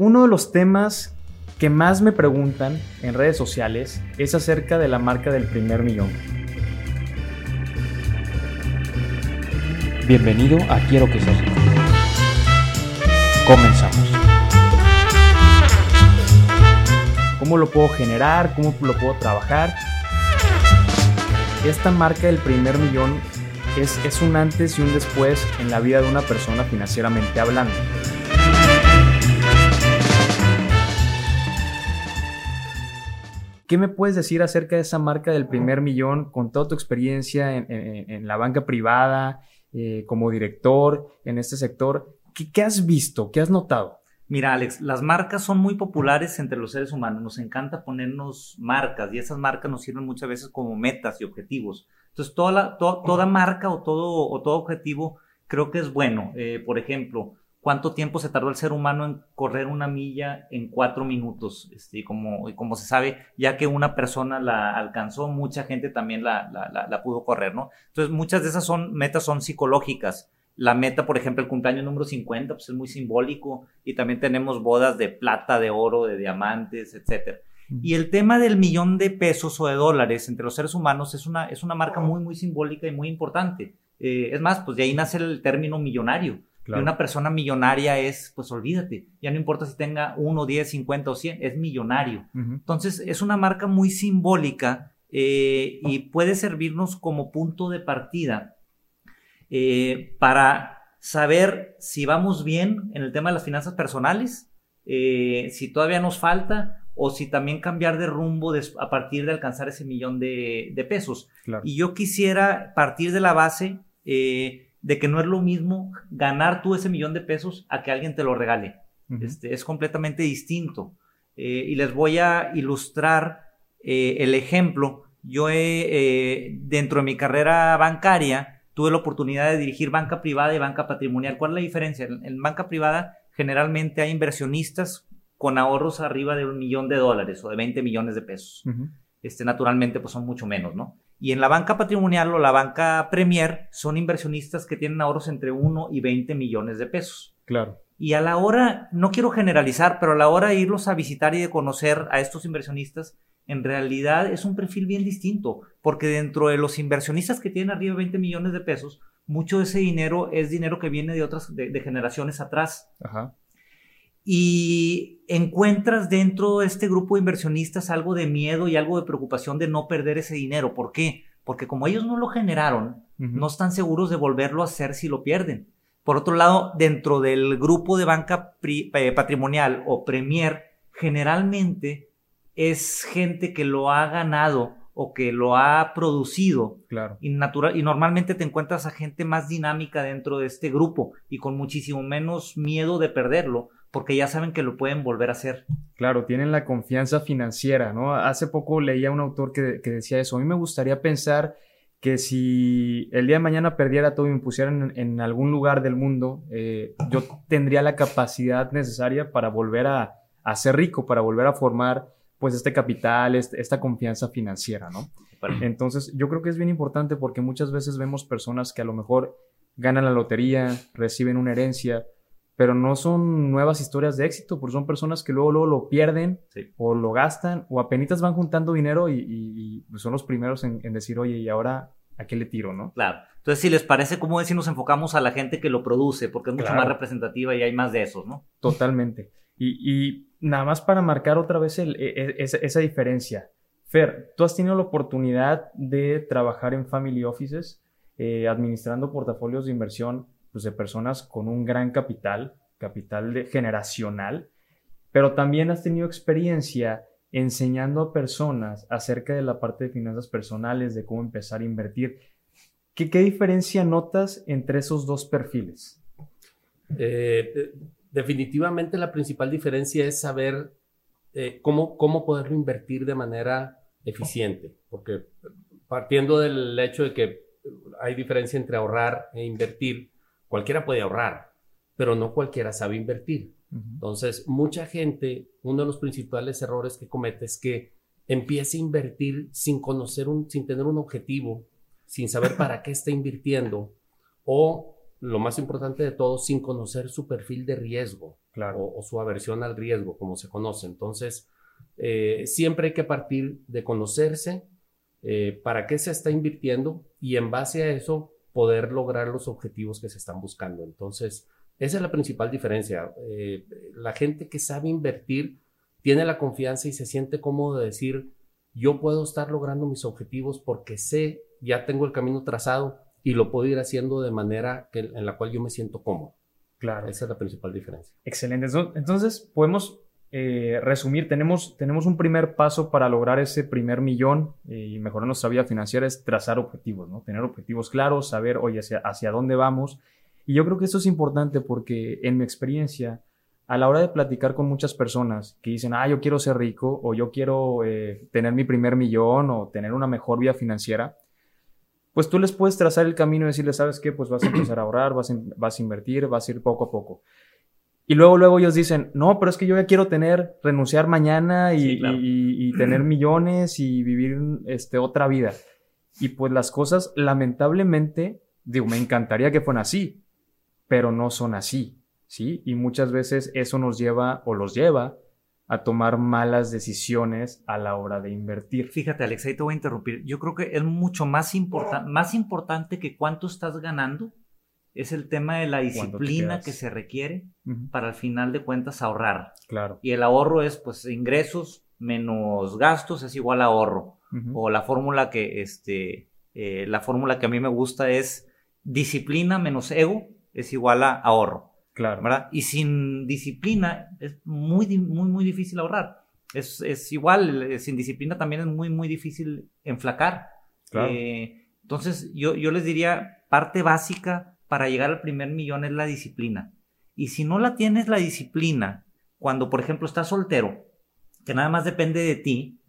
uno de los temas que más me preguntan en redes sociales es acerca de la marca del primer millón. Bienvenido a Quiero que seas rico. Comenzamos. ¿Cómo lo puedo generar? ¿Cómo lo puedo trabajar? Esta marca del primer millón es, es un antes y un después en la vida de una persona financieramente hablando. ¿Qué me puedes decir acerca de esa marca del primer millón con toda tu experiencia en, la banca privada, eh, como director en este sector? ¿Qué, has visto? ¿Qué has notado? Mira, Alex, las marcas son muy populares entre los seres humanos. Nos encanta ponernos marcas y esas marcas nos sirven muchas veces como metas y objetivos. Entonces, toda, toda marca o todo, o todo objetivo creo que es bueno. Eh, por ejemplo, cuánto tiempo se tardó el ser humano en correr una milla en cuatro minutos. Este, como, como se sabe, ya que una persona la alcanzó, mucha gente también la, la, la, pudo correr, ¿no? Entonces, muchas de esas son, metas son psicológicas. La meta, por ejemplo, el cumpleaños número 50, pues es muy simbólico. Y también tenemos bodas de plata, de oro, de diamantes, etcétera. Y el tema del millón de pesos o de dólares entre los seres humanos es una, es una marca muy, muy simbólica y muy importante. Eh, es más, pues de ahí nace el término millonario y una persona millonaria es, pues olvídate, ya no importa si tenga 1, 10, 50 o 100, es millonario. Entonces, es una marca muy simbólica eh, y puede servirnos como punto de partida eh, para saber si vamos bien en el tema de las finanzas personales, eh, si todavía nos falta o si también cambiar de rumbo a partir de alcanzar ese millón de, pesos. Y yo quisiera partir de la base de que no es lo mismo ganar tú ese millón de pesos a que alguien te lo regale. este, es completamente distinto. Eh, y les voy a ilustrar eh, el ejemplo. Yo he, eh, dentro de mi carrera bancaria, tuve la oportunidad de dirigir banca privada y banca patrimonial. ¿Cuál es la diferencia? En, banca privada generalmente hay inversionistas con ahorros arriba de un millón de dólares o de 20 millones de pesos. este, naturalmente, pues son mucho menos, ¿no? Y en la banca patrimonial o la banca Premier son inversionistas que tienen ahorros entre 1 y 20 millones de pesos. Claro. Y a la hora, no quiero generalizar, pero a la hora de irlos a visitar y de conocer a estos inversionistas, en realidad es un perfil bien distinto, porque dentro de los inversionistas que tienen arriba de 20 millones de pesos, mucho de ese dinero es dinero que viene de otras, de, de generaciones atrás. Ajá y encuentras dentro de este grupo de inversionistas algo de miedo y algo de preocupación de no perder ese dinero. ¿Por qué? Porque como ellos no lo generaron, no están seguros de volverlo a hacer si lo pierden. Por otro lado, dentro del grupo de banca eh, patrimonial o Premier, generalmente es gente que lo ha ganado o que lo ha producido. Claro. Y, natural, y normalmente te encuentras a gente más dinámica dentro de este grupo y con muchísimo menos miedo de perderlo porque ya saben que lo pueden volver a hacer. Claro, tienen la confianza financiera, ¿no? Hace poco leía un autor que, decía eso. A mí me gustaría pensar que si el día de mañana perdiera todo y me pusieran en, algún lugar del mundo, eh, yo tendría la capacidad necesaria para volver a, ser rico, para volver a formar pues este capital, este, esta confianza financiera, ¿no? Entonces, yo creo que es bien importante porque muchas veces vemos personas que a lo mejor ganan la lotería, reciben una herencia, pero no son nuevas historias de éxito, porque son personas que luego, luego lo pierden o lo gastan o apenas van juntando dinero y, pues, son los primeros en, decir, oye, ¿y ahora a qué le tiro, no? Claro. Entonces, si les parece, ¿cómo es si nos enfocamos a la gente que lo produce? Porque es mucho más representativa y hay más de esos, ¿no? Totalmente. Y, nada más para marcar otra vez e, e, esa, diferencia. Fer, tú has tenido la oportunidad de trabajar en family offices, eh, administrando portafolios de inversión pues, de personas con un gran capital, capital generacional, pero también has tenido experiencia enseñando a personas acerca de la parte de finanzas personales, de cómo empezar a invertir. ¿Qué, qué diferencia notas entre esos dos perfiles? Eh, definitivamente la principal diferencia es saber eh, cómo, cómo poderlo invertir de manera eficiente, porque partiendo del hecho de que hay diferencia entre ahorrar e invertir, cualquiera puede ahorrar, pero no cualquiera sabe invertir. Entonces, mucha gente, uno de los principales errores que comete es que empieza a invertir sin conocer un, sin tener un objetivo, sin saber para qué está invirtiendo, o lo más importante de todo, sin conocer su perfil de riesgo Claro. o, o su aversión al riesgo, como se conoce. Entonces, eh, siempre hay que partir de conocerse, eh, para qué se está invirtiendo y en base a eso poder lograr los objetivos que se están buscando. Entonces, esa es la principal diferencia. Eh, la gente que sabe invertir tiene la confianza y se siente cómodo de decir, yo puedo estar logrando mis objetivos porque sé, ya tengo el camino trazado y lo puedo ir haciendo de manera que, en la cual yo me siento cómodo. Claro. Esa es la principal diferencia. Excelente. Entonces- Entonces, podemos eh, resumir, tenemos, tenemos un primer paso para lograr ese primer millón eh, y mejorar nuestra vida financiera, es trazar objetivos, ¿no? Tener objetivos claros, saber, oye, hacia, hacia dónde vamos. Y yo creo que esto es importante porque en mi experiencia, a la hora de platicar con muchas personas que dicen, ah, yo quiero ser rico o yo quiero eh, tener mi primer millón o tener una mejor vida financiera, pues tú les puedes trazar el camino y decirles, ¿sabes qué? Pues vas a empezar a ahorrar, vas a, vas a invertir, vas a ir poco a poco. Y luego, luego ellos dicen, no, pero es que yo ya quiero tener, renunciar mañana y, Sí, claro. y- y tener millones y vivir este, otra vida. Y pues las cosas, lamentablemente, digo, me encantaría que fueran así, pero no son así, ¿sí? Y muchas veces eso nos lleva o los lleva a tomar malas decisiones a la hora de invertir. Fíjate, Alex, ahí te voy a interrumpir. Yo creo que es mucho más, importa- más importante que cuánto estás ganando, es el tema de la ¿Cuánto te disciplina que se requiere para al final de cuentas ahorrar. Claro. Y el ahorro es, pues, ingresos menos gastos es igual a ahorro. O la fórmula que, este, eh, la fórmula que a mí me gusta es disciplina menos ego es igual a ahorro. Claro. ¿verdad? Y sin disciplina es muy, muy, muy difícil ahorrar. Es, es igual, sin disciplina también es muy, muy difícil enflacar. Claro. Eh, entonces, yo, yo les diría, parte básica para llegar al primer millón es la disciplina. Y si no la tienes la disciplina, cuando, por ejemplo, estás soltero, que nada más depende de ti,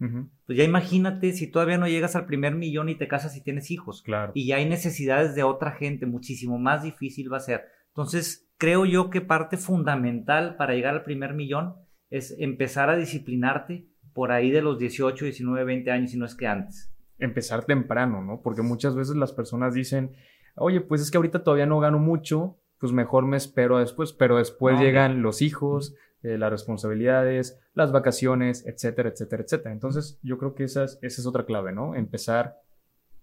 pues ya imagínate si todavía no llegas al primer millón y te casas y tienes hijos Claro. y ya hay necesidades de otra gente, muchísimo más difícil va a ser. Entonces, creo yo que parte fundamental para llegar al primer millón es empezar a disciplinarte por ahí de los 18, 19, 20 años, si no es que antes. empezar temprano, ¿no? Porque muchas veces las personas dicen, oye, pues es que ahorita todavía no gano mucho, pues mejor me espero después, pero después No, llegan los hijos, eh, las responsabilidades, las vacaciones, etcétera, etcétera, etcétera. Entonces, yo creo que esa es, esa es otra clave, ¿no? Empezar,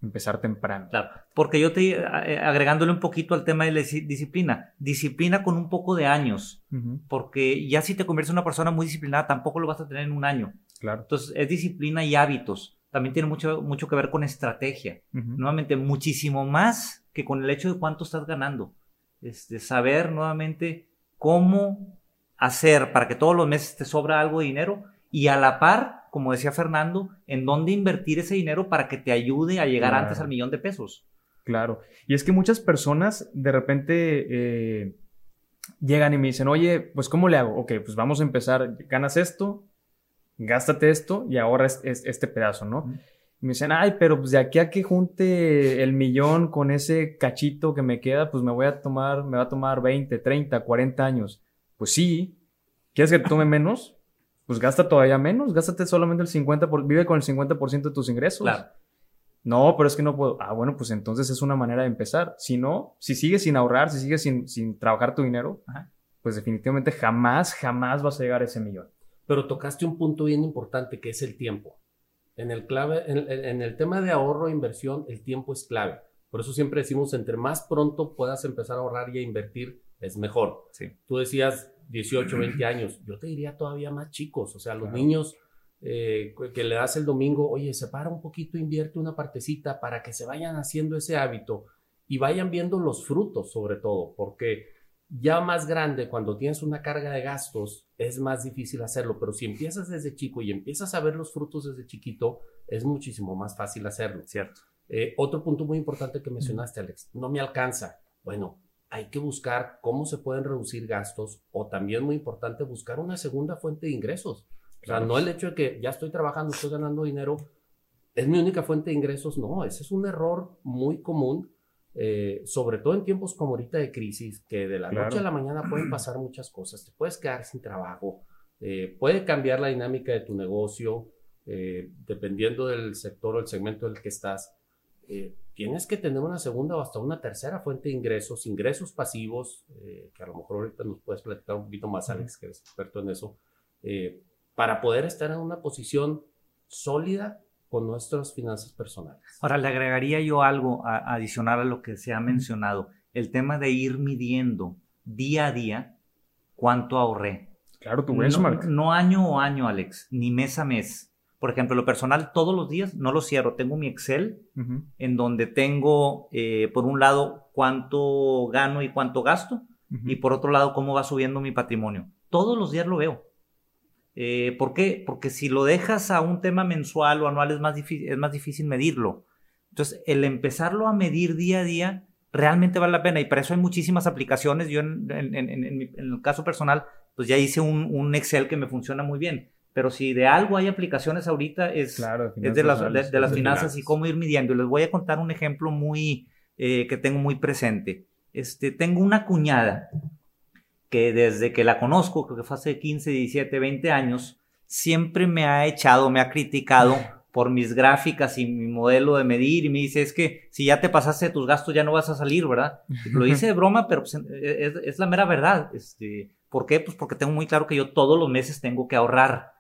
empezar temprano. Claro, porque yo te, eh, agregándole un poquito al tema de la dis- disciplina, disciplina con un poco de años, porque ya si te conviertes en una persona muy disciplinada, tampoco lo vas a tener en un año. claro. Entonces, es disciplina y hábitos. También tiene mucho, mucho que ver con estrategia. Nuevamente muchísimo más que con el hecho de cuánto estás ganando. Este, saber nuevamente cómo hacer para que todos los meses te sobra algo de dinero y a la par, como decía Fernando, en dónde invertir ese dinero para que te ayude a llegar Claro. antes al millón de pesos. Claro. Y es que muchas personas de repente eh, llegan y me dicen, oye, pues ¿cómo le hago? Ok, pues vamos a empezar, ganas esto, gástate esto y ahorra es- es- este pedazo, ¿no? Y me dicen, ay, pero pues de aquí a que junte el millón con ese cachito que me queda, pues me voy a tomar, me va a tomar 20, 30, 40 años. Pues sí, ¿quieres que te tome menos? Pues gasta todavía menos, gástate solamente el 50%, por, vive con el 50% de tus ingresos. Claro. No, pero es que no puedo. Ah, bueno, pues entonces es una manera de empezar. Si no, si sigues sin ahorrar, si sigues sin, sin trabajar tu dinero, Ajá. pues definitivamente jamás, jamás vas a llegar a ese millón. Pero tocaste un punto bien importante que es el tiempo. En el, clave, en, el tema de ahorro e inversión, el tiempo es clave. Por eso siempre decimos, entre más pronto puedas empezar a ahorrar y a invertir, es mejor. Sí. Tú decías 18, 20 años. Yo te diría todavía más chicos. O sea, los Claro. niños eh, que- que le das el domingo, oye, separa un poquito, invierte una partecita para que se vayan haciendo ese hábito y vayan viendo los frutos sobre todo, porque ya más grande, cuando tienes una carga de gastos, es más difícil hacerlo, pero si empiezas desde chico y empiezas a ver los frutos desde chiquito, es muchísimo más fácil hacerlo. Cierto. Eh, otro punto muy importante que mencionaste, Alex, no me alcanza. Bueno, hay que buscar cómo se pueden reducir gastos o también muy importante buscar una segunda fuente de ingresos. O sea, no el hecho de que ya estoy trabajando, estoy ganando dinero, es mi única fuente de ingresos. No, ese es un error muy común, eh, sobre todo en tiempos como ahorita de crisis, que de la Claro. noche a la mañana pueden pasar muchas cosas. Te puedes quedar sin trabajo, eh, puede cambiar la dinámica de tu negocio, eh, dependiendo del sector o el segmento en el que estás. eh, tienes que tener una segunda o hasta una tercera fuente de ingresos, ingresos pasivos, eh, que a lo mejor ahorita nos puedes platicar un poquito más, Alex, que eres experto en eso, eh, para poder estar en una posición sólida con nuestras finanzas personales. Ahora, le agregaría yo algo adicional a lo que se ha mencionado, el tema de ir midiendo día a día cuánto ahorré. Claro, tu benchmark. No, no año o año, Alex, ni mes a mes. Por ejemplo, lo personal, todos los días no lo cierro. Tengo mi Excel en donde tengo, eh, por un lado, cuánto gano y cuánto gasto, y por otro lado, cómo va subiendo mi patrimonio. Todos los días lo veo. Eh, ¿Por qué? Porque si lo dejas a un tema mensual o anual es más, es más difícil medirlo. Entonces, el empezarlo a medir día a día realmente vale la pena y para eso hay muchísimas aplicaciones. Yo en, el caso personal, pues ya hice un, un, Excel que me funciona muy bien. Pero si de algo hay aplicaciones ahorita es, es de las, de, las finanzas y cómo ir midiendo. Y les voy a contar un ejemplo muy eh, que tengo muy presente. Este, tengo una cuñada que desde que la conozco, creo que fue hace 15, 17, 20 años, siempre me ha echado, me ha criticado por mis gráficas y mi modelo de medir y me dice, es que si ya te pasaste tus gastos ya no vas a salir, ¿verdad? Lo hice de broma, pero pues, es, es, la mera verdad. Este, ¿Por qué? Pues porque tengo muy claro que yo todos los meses tengo que ahorrar.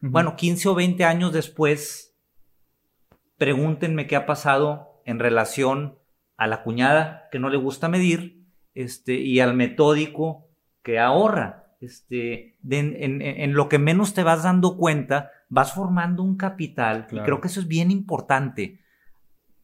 Bueno, 15 o 20 años después, pregúntenme qué ha pasado en relación a la cuñada que no le gusta medir este, y al metódico que ahorra. Este, en, lo que menos te vas dando cuenta, vas formando un capital, y creo que eso es bien importante,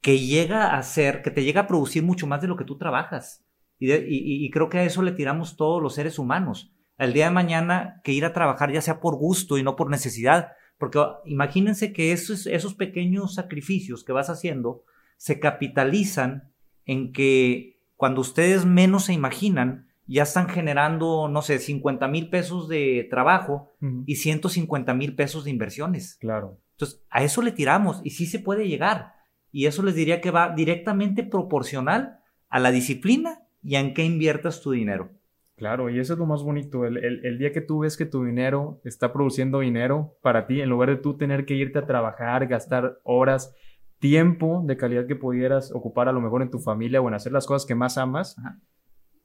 que llega a ser, que te llega a producir mucho más de lo que tú trabajas. Y, creo que a eso le tiramos todos los seres humanos. Al día de mañana, que ir a trabajar ya sea por gusto y no por necesidad. Porque imagínense que esos, esos pequeños sacrificios que vas haciendo se capitalizan en que cuando ustedes menos se imaginan, ya están generando, no sé, 50 mil pesos de trabajo y 150 mil pesos de inversiones. Claro. Entonces, a eso le tiramos y sí se puede llegar. Y eso les diría que va directamente proporcional a la disciplina y en qué inviertas tu dinero. Claro, y eso es lo más bonito. El, el, día que tú ves que tu dinero está produciendo dinero para ti, en lugar de tú tener que irte a trabajar, gastar horas, tiempo de calidad que pudieras ocupar a lo mejor en tu familia o en hacer las cosas que más amas,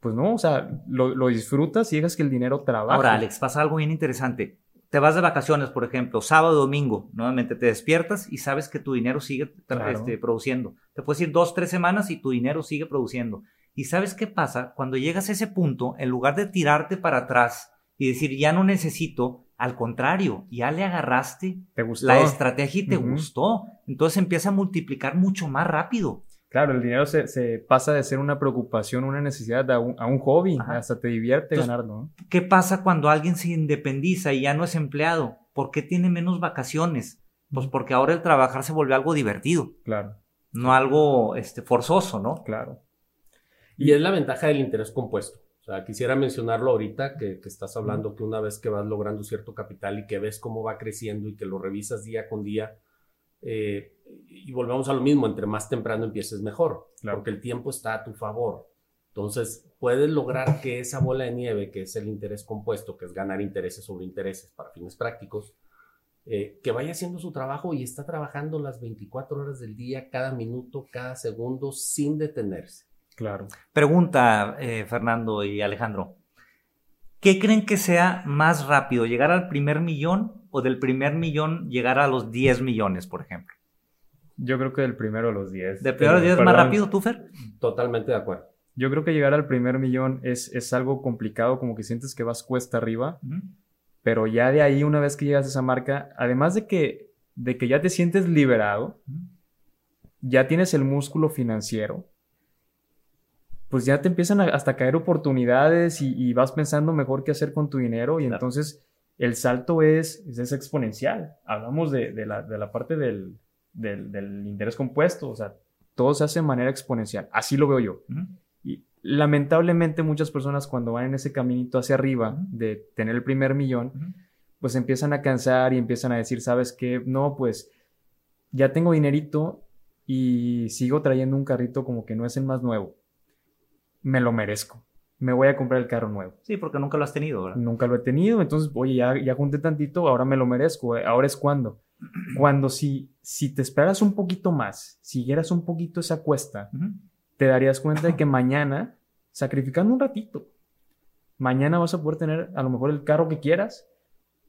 pues no, o sea, lo, disfrutas y dejas que el dinero trabaje. Ahora, Alex, pasa algo bien interesante. Te vas de vacaciones, por ejemplo, sábado, domingo, nuevamente te despiertas y sabes que tu dinero sigue este, produciendo. Te puedes ir dos, tres semanas y tu dinero sigue produciendo. ¿Y sabes qué pasa? Cuando llegas a ese punto, en lugar de tirarte para atrás y decir, ya no necesito, al contrario, ya le agarraste la estrategia y te gustó. Entonces empieza a multiplicar mucho más rápido. Claro, el dinero se, pasa de ser una preocupación, una necesidad a un, hobby, hasta te divierte ganarlo. ¿Qué pasa cuando alguien se independiza y ya no es empleado? ¿Por qué tiene menos vacaciones? Pues porque ahora el trabajar se vuelve algo divertido. Claro. No algo este, forzoso, ¿no? Claro. Y es la ventaja del interés compuesto. O sea, quisiera mencionarlo ahorita, que, que estás hablando que una vez que vas logrando cierto capital y que ves cómo va creciendo y que lo revisas día con día, eh, y volvemos a lo mismo, entre más temprano empieces mejor, porque el tiempo está a tu favor. Entonces, puedes lograr que esa bola de nieve, que es el interés compuesto, que es ganar intereses sobre intereses para fines prácticos, eh, que vaya haciendo su trabajo y está trabajando las 24 horas del día, cada minuto, cada segundo, sin detenerse. Claro. Pregunta, eh, Fernando y Alejandro. ¿Qué creen que sea más rápido, llegar al primer millón o del primer millón llegar a los 10 millones, por ejemplo? Yo creo que del primero a los 10. ¿Del primero a los 10 más rápido, tú, Fer? Totalmente de acuerdo. Yo creo que llegar al primer millón es, es algo complicado, como que sientes que vas cuesta arriba, pero ya de ahí, una vez que llegas a esa marca, además de que, de que ya te sientes liberado, ya tienes el músculo financiero, pues ya te empiezan a, hasta caer oportunidades y, vas pensando mejor qué hacer con tu dinero y entonces el salto es, es, exponencial. Hablamos de, de, la, de la, parte del, del, del, interés compuesto, o sea, todo se hace de manera exponencial. Así lo veo yo. Y lamentablemente muchas personas cuando van en ese caminito hacia arriba de tener el primer millón, pues empiezan a cansar y empiezan a decir, ¿sabes qué? No, pues ya tengo dinerito y sigo trayendo un carrito como que no es el más nuevo. Me lo merezco. me voy a comprar el carro nuevo. Sí, porque nunca lo has tenido, ¿verdad? Nunca lo he tenido, entonces, oye, ya, ya junté tantito, ahora me lo merezco, eh, ahora es cuando. Cuando si, si te esperas un poquito más, siguieras un poquito esa cuesta, te darías cuenta de que mañana, sacrificando un ratito, mañana vas a poder tener a lo mejor el carro que quieras,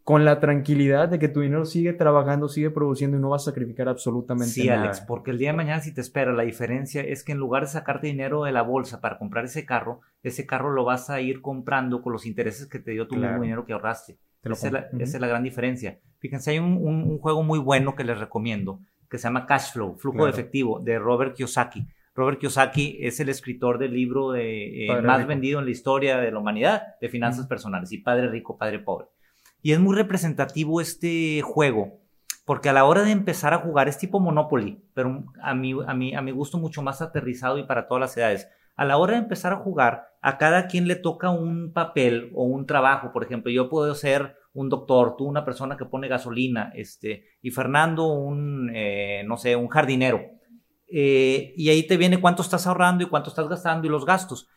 con la tranquilidad de que tu dinero sigue trabajando, sigue produciendo y no vas a sacrificar absolutamente nada. Sí, Alex, porque el día de mañana si te espera, la diferencia es que en lugar de sacarte dinero de la bolsa para comprar ese carro, ese carro lo vas a ir comprando con los intereses que te dio tu mismo dinero que ahorraste. Esa, es la, esa, es la, gran diferencia. Fíjense, hay un, un, un, juego muy bueno que les recomiendo, que se llama Cash Flow, Flujo claro. de Efectivo, de Robert Kiyosaki. Robert Kiyosaki es el escritor del libro de, eh, más rico. vendido en la historia de la humanidad de finanzas personales, y Padre Rico, Padre Pobre. Y es muy representativo este juego, porque a la hora de empezar a jugar es tipo Monopoly, pero a mi, a mi, a mi gusto mucho más aterrizado y para todas las edades. A la hora de empezar a jugar, a cada quien le toca un papel o un trabajo. Por ejemplo, yo puedo ser un doctor, tú una persona que pone gasolina, este, y Fernando un, eh, no sé, un jardinero. Eh, y ahí te viene cuánto estás ahorrando y cuánto estás gastando y los gastos.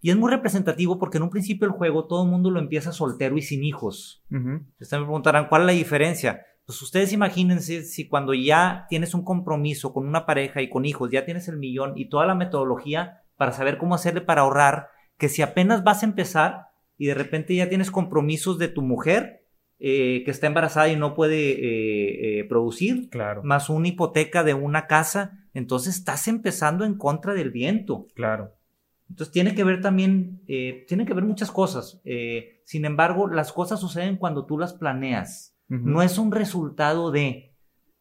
Y es muy representativo porque en un principio del juego todo el mundo lo empieza soltero y sin hijos. Uh -huh. Ustedes me preguntarán, ¿cuál es la diferencia? Pues ustedes imagínense si cuando ya tienes un compromiso con una pareja y con hijos, ya tienes el millón y toda la metodología para saber cómo hacerle para ahorrar, que si apenas vas a empezar y de repente ya tienes compromisos de tu mujer eh, que está embarazada y no puede eh, eh, producir, claro. más una hipoteca de una casa, entonces estás empezando en contra del viento. Claro. Entonces tiene que ver también, tiene que ver muchas cosas. Sin embargo, las cosas suceden cuando tú las planeas. Uh -huh. No es un resultado de.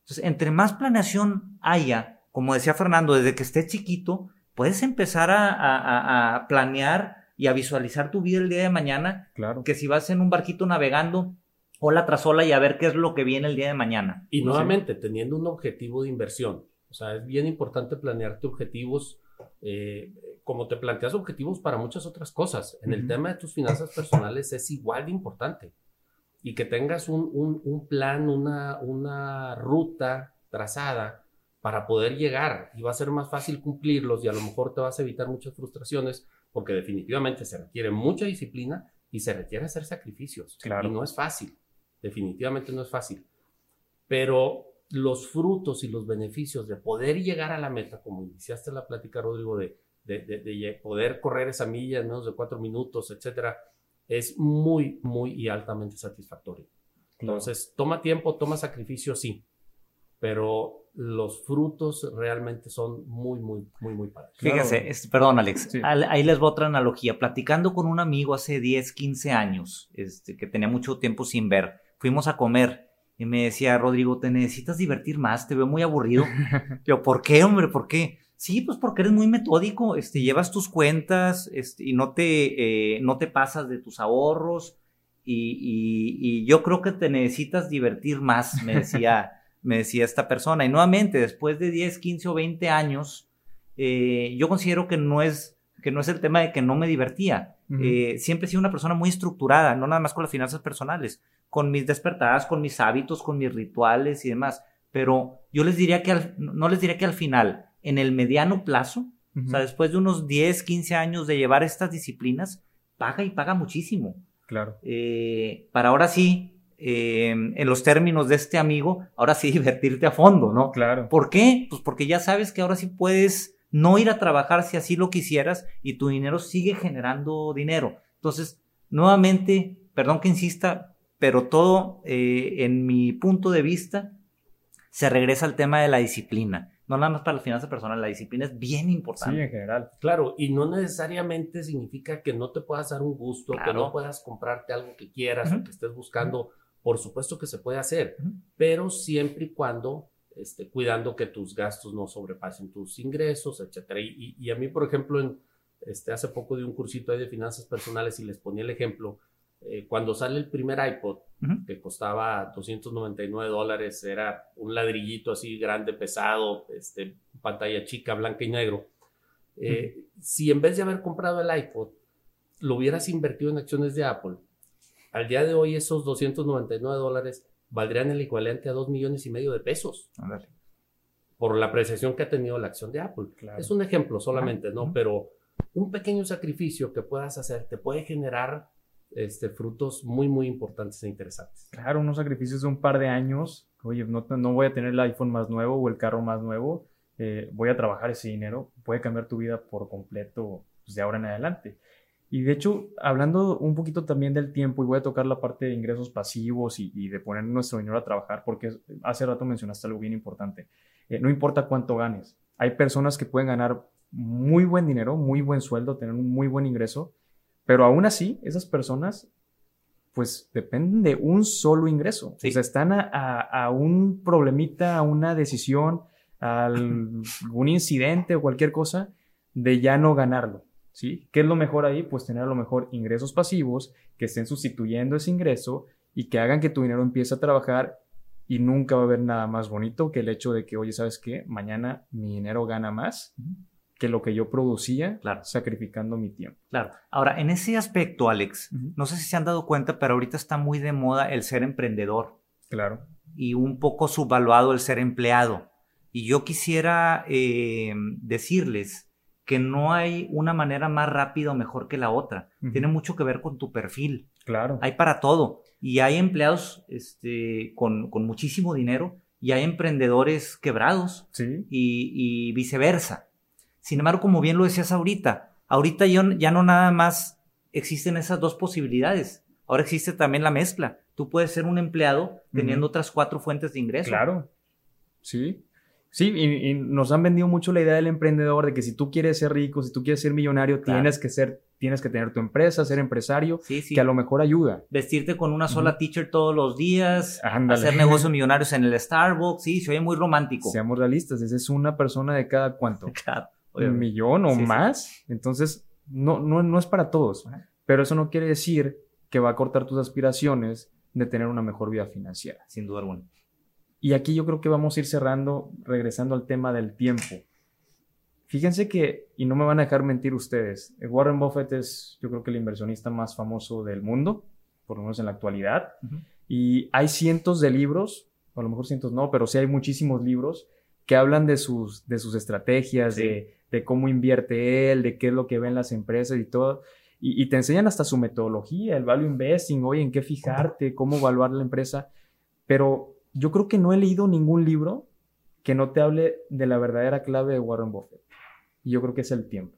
Entonces, entre más planeación haya, como decía Fernando, desde que estés chiquito, puedes empezar a, a, a, planear y a visualizar tu vida el día de mañana. Claro. Que si vas en un barquito navegando, ola tras ola y a ver qué es lo que viene el día de mañana. Y nuevamente, teniendo un objetivo de inversión. O sea, es bien importante planearte objetivos. Eh, como te planteas objetivos para muchas otras cosas. En uh -huh. el tema de tus finanzas personales es igual de importante. Y que tengas un, un, un plan, una, una, ruta trazada para poder llegar. Y va a ser más fácil cumplirlos y a lo mejor te vas a evitar muchas frustraciones porque definitivamente se requiere mucha disciplina y se requiere hacer sacrificios. Claro. Y no es fácil. Definitivamente no es fácil. Pero los frutos y los beneficios de poder llegar a la meta, como iniciaste la plática, Rodrigo, de de, de, de, poder correr esa milla en menos de cuatro minutos, etcétera, es muy, muy y altamente satisfactorio. Entonces, toma tiempo, toma sacrificio, sí, pero los frutos realmente son muy, muy, muy, muy padres. Fíjese, es, perdón, Alex, sí. ahí les voy a otra analogía. Platicando con un amigo hace 10, 15 años, este, que tenía mucho tiempo sin ver, fuimos a comer y me decía, Rodrigo, te necesitas divertir más, te veo muy aburrido. Yo, ¿por qué, hombre? ¿Por qué? Sí, pues porque eres muy metódico, este, llevas tus cuentas este, y no te, eh, no te pasas de tus ahorros y, y, y, yo creo que te necesitas divertir más, me decía, me decía esta persona. Y nuevamente, después de 10, 15 o 20 años, eh, yo considero que no, es, que no es el tema de que no me divertía. Uh -huh. eh, siempre he sido una persona muy estructurada, no nada más con las finanzas personales, con mis despertadas, con mis hábitos, con mis rituales y demás. Pero yo les diría que al, no les diría que al final, en el mediano plazo, uh -huh. o sea, después de unos 10, 15 años de llevar estas disciplinas, paga y paga muchísimo. Claro. Eh, para ahora sí, eh, en los términos de este amigo, ahora sí divertirte a fondo, ¿no? Claro. ¿Por qué? Pues porque ya sabes que ahora sí puedes no ir a trabajar si así lo quisieras y tu dinero sigue generando dinero. Entonces, nuevamente, perdón que insista, pero todo eh, en mi punto de vista se regresa al tema de la disciplina no nada más para las finanzas personales, la disciplina es bien importante. Sí, en general. Claro, y no necesariamente significa que no te puedas dar un gusto, claro. que no puedas comprarte algo que quieras uh -huh. o que estés buscando. Por supuesto que se puede hacer, uh -huh. pero siempre y cuando este, cuidando que tus gastos no sobrepasen tus ingresos, etcétera. Y, y, a mí, por ejemplo, en, este, hace poco di un cursito ahí de finanzas personales y les ponía el ejemplo. Eh, cuando sale el primer iPod, uh -huh. que costaba 299 dólares, era un ladrillito así grande, pesado, este, pantalla chica, blanca y negro. Eh, uh -huh. Si en vez de haber comprado el iPod, lo hubieras invertido en acciones de Apple, al día de hoy esos 299 dólares valdrían el equivalente a 2 millones y medio de pesos. Andale. Por la apreciación que ha tenido la acción de Apple. Claro. Es un ejemplo solamente, uh -huh. ¿no? Pero un pequeño sacrificio que puedas hacer te puede generar este, frutos muy, muy importantes e interesantes. Claro, unos sacrificios de un par de años. Oye, no, no voy a tener el iPhone más nuevo o el carro más nuevo. Eh, voy a trabajar ese dinero. Puede cambiar tu vida por completo pues, de ahora en adelante. Y de hecho, hablando un poquito también del tiempo, y voy a tocar la parte de ingresos pasivos y, de poner nuestro dinero a trabajar, porque hace rato mencionaste algo bien importante. Eh, no importa cuánto ganes. Hay personas que pueden ganar muy buen dinero, muy buen sueldo, tener un muy buen ingreso, pero aún así, esas personas, pues dependen de un solo ingreso. O sea, están a, un problemita, a una decisión, a algún incidente o cualquier cosa de ya no ganarlo. ¿sí? ¿Qué es lo mejor ahí? Pues tener a lo mejor ingresos pasivos que estén sustituyendo ese ingreso y que hagan que tu dinero empiece a trabajar y nunca va a haber nada más bonito que el hecho de que, oye, ¿sabes qué? Mañana mi dinero gana más que lo que yo producía claro. sacrificando mi tiempo. Claro. Ahora, en ese aspecto, Alex, no sé si se han dado cuenta, pero ahorita está muy de moda el ser emprendedor. Claro. Y un poco subvaluado el ser empleado. Y yo quisiera eh, decirles que no hay una manera más rápida o mejor que la otra. Tiene mucho que ver con tu perfil. Claro. Hay para todo. Y hay empleados este, con, muchísimo dinero y hay emprendedores quebrados. Sí. Y, viceversa. Sin embargo, como bien lo decías ahorita, ahorita ya no nada más existen esas dos posibilidades. Ahora existe también la mezcla. Tú puedes ser un empleado teniendo otras cuatro fuentes de ingreso. Claro. Sí. Sí, y, nos han vendido mucho la idea del emprendedor de que si tú quieres ser rico, si tú quieres ser millonario, tienes que ser, tienes que tener tu empresa, ser empresario, que a lo mejor ayuda. Vestirte con una sola teacher todos los días, hacer negocios millonarios en el Starbucks, sí, se oye muy romántico. Seamos realistas, esa es una persona de cada cuánto, un millón o más, entonces no, no, no es para todos, pero eso no quiere decir que va a cortar tus aspiraciones de tener una mejor vida financiera. Sin duda alguna. Y aquí yo creo que vamos a ir cerrando, regresando al tema del tiempo. Fíjense que, y no me van a dejar mentir ustedes, Warren Buffett es yo creo que el inversionista más famoso del mundo, por lo menos en la actualidad, y hay cientos de libros, a lo mejor cientos no, pero sí hay muchísimos libros que hablan de sus, de sus estrategias, de, cómo invierte él, de qué es lo que ven las empresas y todo. Y, y, te enseñan hasta su metodología, el value investing, oye, en qué fijarte, cómo evaluar la empresa. Pero yo creo que no he leído ningún libro que no te hable de la verdadera clave de Warren Buffett. Y yo creo que es el tiempo.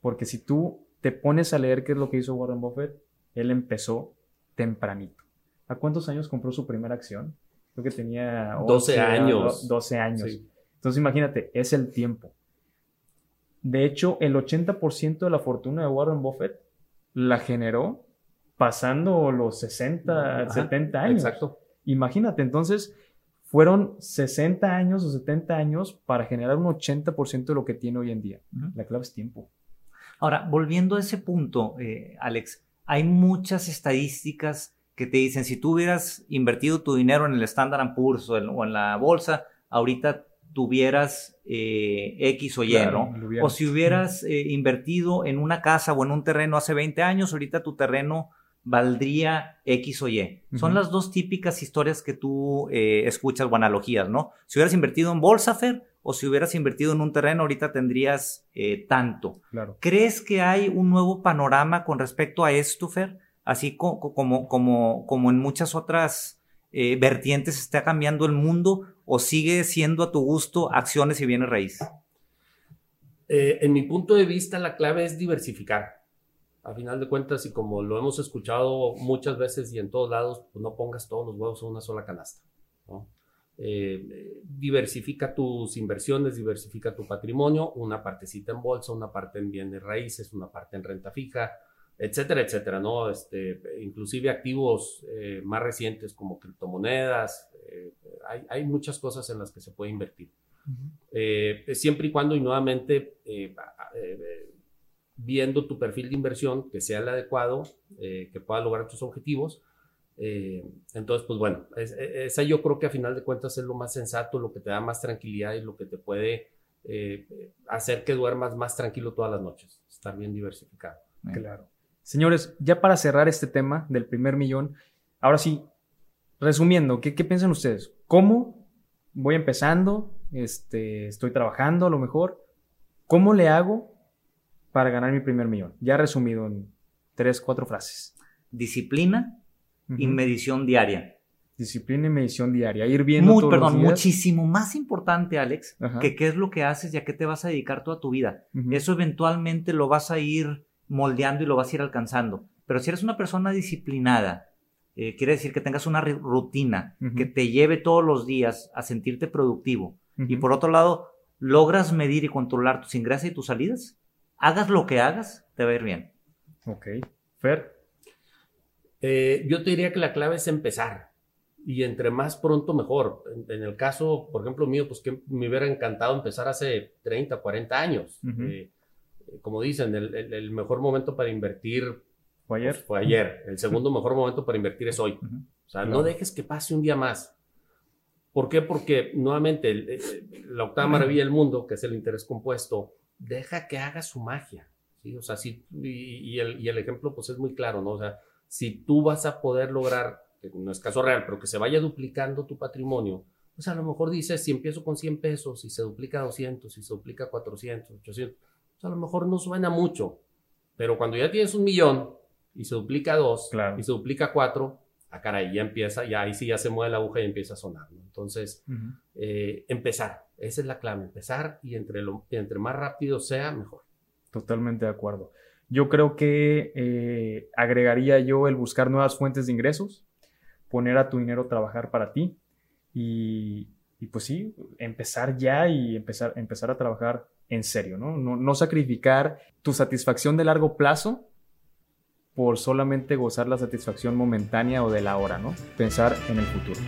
Porque si tú te pones a leer qué es lo que hizo Warren Buffett, él empezó tempranito. ¿A cuántos años compró su primera acción? Creo que tenía 12 años. 12 años. Entonces imagínate, es el tiempo. De hecho, el 80% de la fortuna de Warren Buffett la generó pasando los 60, 70 años. Exacto. Imagínate, entonces fueron 60 años o 70 años para generar un 80% de lo que tiene hoy en día. La clave es tiempo. Ahora, volviendo a ese punto, eh, Alex, hay muchas estadísticas que te dicen, si tú hubieras invertido tu dinero en el Standard Poor's o en, la bolsa, ahorita tuvieras eh, X o Y, ¿no? O si hubieras eh, invertido en una casa o en un terreno hace 20 años, ahorita tu terreno valdría X o Y. Son las dos típicas historias que tú eh, escuchas o analogías, ¿no? Si hubieras invertido en bolsa, Fer, o si hubieras invertido en un terreno, ahorita tendrías eh, tanto. Claro. ¿Crees que hay un nuevo panorama con respecto a esto, Fer? Así como, como, como en muchas otras eh, vertientes está cambiando el mundo o sigue siendo a tu gusto acciones y bienes raíces? en mi punto de vista, la clave es diversificar a final de cuentas, y como lo hemos escuchado muchas veces y en todos lados, pues no pongas todos los huevos en una sola canasta. Eh, diversifica tus inversiones, diversifica tu patrimonio, una partecita en bolsa, una parte en bienes raíces, una parte en renta fija, etcétera, etcétera, ¿no? Este, inclusive activos eh, más recientes como criptomonedas, eh, hay, hay, muchas cosas en las que se puede invertir. siempre y cuando, y nuevamente, viendo tu perfil de inversión que sea el adecuado, eh, que pueda lograr tus objetivos. Eh, entonces, pues bueno, esa yo creo que a final de cuentas es lo más sensato, lo que te da más tranquilidad y lo que te puede eh, hacer que duermas más tranquilo todas las noches, estar bien diversificado. Claro. Señores, ya para cerrar este tema del primer millón, ahora sí, resumiendo, ¿qué, qué piensan ustedes? ¿Cómo voy empezando? Este, estoy trabajando a lo mejor. ¿Cómo le hago para ganar mi primer millón? Ya resumido en tres, cuatro frases. Disciplina y medición diaria. Disciplina y medición diaria. Ir viendo Muy, perdón, muchísimo más importante, Alex, que qué es lo que haces y a qué te vas a dedicar toda tu vida. Eso eventualmente lo vas a ir moldeando y lo vas a ir alcanzando. Pero si eres una persona disciplinada, eh, quiere decir que tengas una rutina que te lleve todos los días a sentirte productivo. Y por otro lado, logras medir y controlar tus ingresos y tus salidas, hagas lo que hagas, te va a ir bien. Ok. Fer. Eh, yo te diría que la clave es empezar. Y entre más pronto, mejor. En, el caso, por ejemplo, mío, pues que me hubiera encantado empezar hace 30, 40 años. Eh, como dicen, el, mejor momento para invertir fue ayer. Pues, fue ayer. El segundo mejor momento para invertir es hoy. O sea, no dejes que pase un día más. ¿Por qué? Porque nuevamente la octava maravilla del mundo, que es el interés compuesto, deja que haga su magia. ¿sí? O sea, si, y, el, y, el, ejemplo pues es muy claro, ¿no? O sea, si tú vas a poder lograr, que no es caso real, pero que se vaya duplicando tu patrimonio, pues a lo mejor dices, si empiezo con 100 pesos, y se duplica a 200, si se duplica a 400, 800, pues a lo mejor no suena mucho, pero cuando ya tienes un millón y se duplica 2 y se duplica a 4, ah, caray, ya empieza, ya ahí sí ya se mueve la aguja y empieza a sonar. Entonces, eh, empezar, esa es la clave, empezar y entre, lo, entre más rápido sea, mejor. Totalmente de acuerdo. Yo creo que eh, agregaría yo el buscar nuevas fuentes de ingresos, poner a tu dinero a trabajar para ti y, pues sí, empezar ya y empezar, empezar a trabajar en serio, ¿no? ¿no? No sacrificar tu satisfacción de largo plazo por solamente gozar la satisfacción momentánea o de la hora, ¿no? Pensar en el futuro.